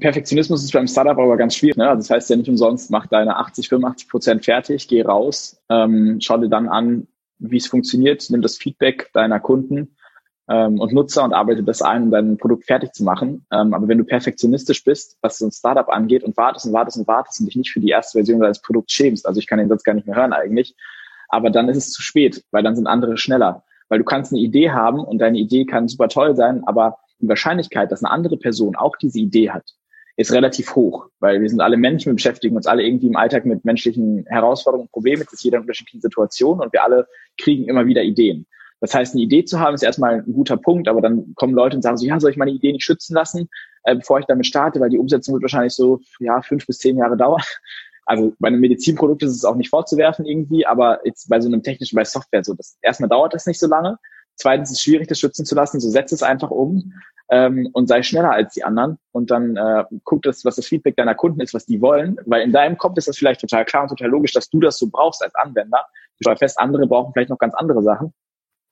Perfektionismus ist beim Startup aber ganz schwierig. Ne? Also das heißt ja nicht umsonst, mach deine 80, 85 Prozent fertig, geh raus, ähm, schau dir dann an, wie es funktioniert, nimm das Feedback deiner Kunden ähm, und Nutzer und arbeite das ein, um dein Produkt fertig zu machen. Ähm, aber wenn du perfektionistisch bist, was so ein Startup angeht und wartest und wartest und wartest und dich nicht für die erste Version deines Produkts schämst, also ich kann den Satz gar nicht mehr hören eigentlich, aber dann ist es zu spät, weil dann sind andere schneller. Weil du kannst eine Idee haben und deine Idee kann super toll sein, aber die Wahrscheinlichkeit, dass eine andere Person auch diese Idee hat, ist relativ hoch, weil wir sind alle Menschen, wir beschäftigen uns alle irgendwie im Alltag mit menschlichen Herausforderungen Problemen, es ist jeder in unterschiedlichen Situationen und wir alle kriegen immer wieder Ideen. Das heißt, eine Idee zu haben, ist erstmal ein guter Punkt, aber dann kommen Leute und sagen so, ja, soll ich meine Idee nicht schützen lassen, äh, bevor ich damit starte, weil die Umsetzung wird wahrscheinlich so, ja, fünf bis zehn Jahre dauern. Also bei einem Medizinprodukt ist es auch nicht vorzuwerfen irgendwie, aber jetzt bei so einem technischen, bei Software so, das, erstmal dauert das nicht so lange. Zweitens ist es schwierig, das schützen zu lassen, so setz es einfach um ähm, und sei schneller als die anderen und dann äh, guck das, was das Feedback deiner Kunden ist, was die wollen, weil in deinem Kopf ist das vielleicht total klar und total logisch, dass du das so brauchst als Anwender. Du stell fest, andere brauchen vielleicht noch ganz andere Sachen.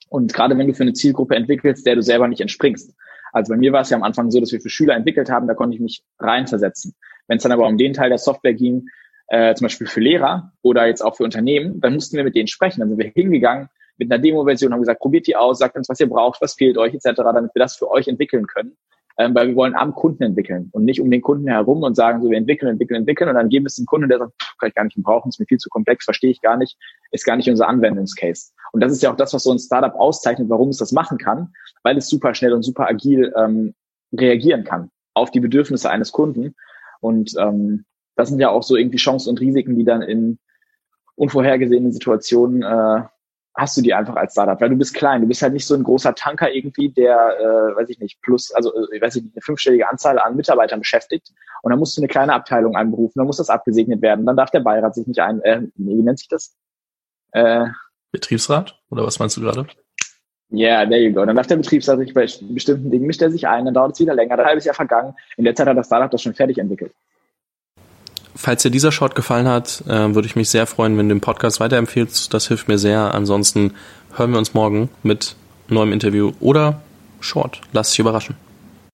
Und gerade wenn du für eine Zielgruppe entwickelst, der du selber nicht entspringst. Also bei mir war es ja am Anfang so, dass wir für Schüler entwickelt haben, da konnte ich mich reinversetzen. Wenn es dann aber um den Teil der Software ging, äh, zum Beispiel für Lehrer oder jetzt auch für Unternehmen, dann mussten wir mit denen sprechen. Dann sind wir hingegangen mit einer Demo-Version, haben gesagt, probiert die aus, sagt uns, was ihr braucht, was fehlt euch etc., damit wir das für euch entwickeln können. Ähm, weil wir wollen am Kunden entwickeln und nicht um den Kunden herum und sagen, so wir entwickeln, entwickeln, entwickeln und dann geben wir es dem Kunden, der sagt, kann ich gar nicht brauchen, ist mir viel zu komplex, verstehe ich gar nicht, ist gar nicht unser Anwendungscase. Und das ist ja auch das, was so ein Startup auszeichnet, warum es das machen kann, weil es super schnell und super agil ähm, reagieren kann auf die Bedürfnisse eines Kunden. Und ähm, das sind ja auch so irgendwie Chancen und Risiken, die dann in unvorhergesehenen Situationen äh, hast du die einfach als Startup, weil du bist klein, du bist halt nicht so ein großer Tanker irgendwie, der, äh, weiß ich nicht, plus, also äh, ich weiß nicht, eine fünfstellige Anzahl an Mitarbeitern beschäftigt und dann musst du eine kleine Abteilung einberufen, dann muss das abgesegnet werden, dann darf der Beirat sich nicht ein, äh, wie nennt sich das? Äh, Betriebsrat? Oder was meinst du gerade? Ja, yeah, there you go. Dann darf der Betriebsrat sich bei bestimmten Dingen mischt er sich ein, dann dauert es wieder länger, dann halbes Jahr vergangen. In der Zeit hat das Startup das schon fertig entwickelt. Falls dir dieser Short gefallen hat, äh, würde ich mich sehr freuen, wenn du den Podcast weiterempfehlst. Das hilft mir sehr. Ansonsten hören wir uns morgen mit neuem Interview oder Short. Lass dich überraschen.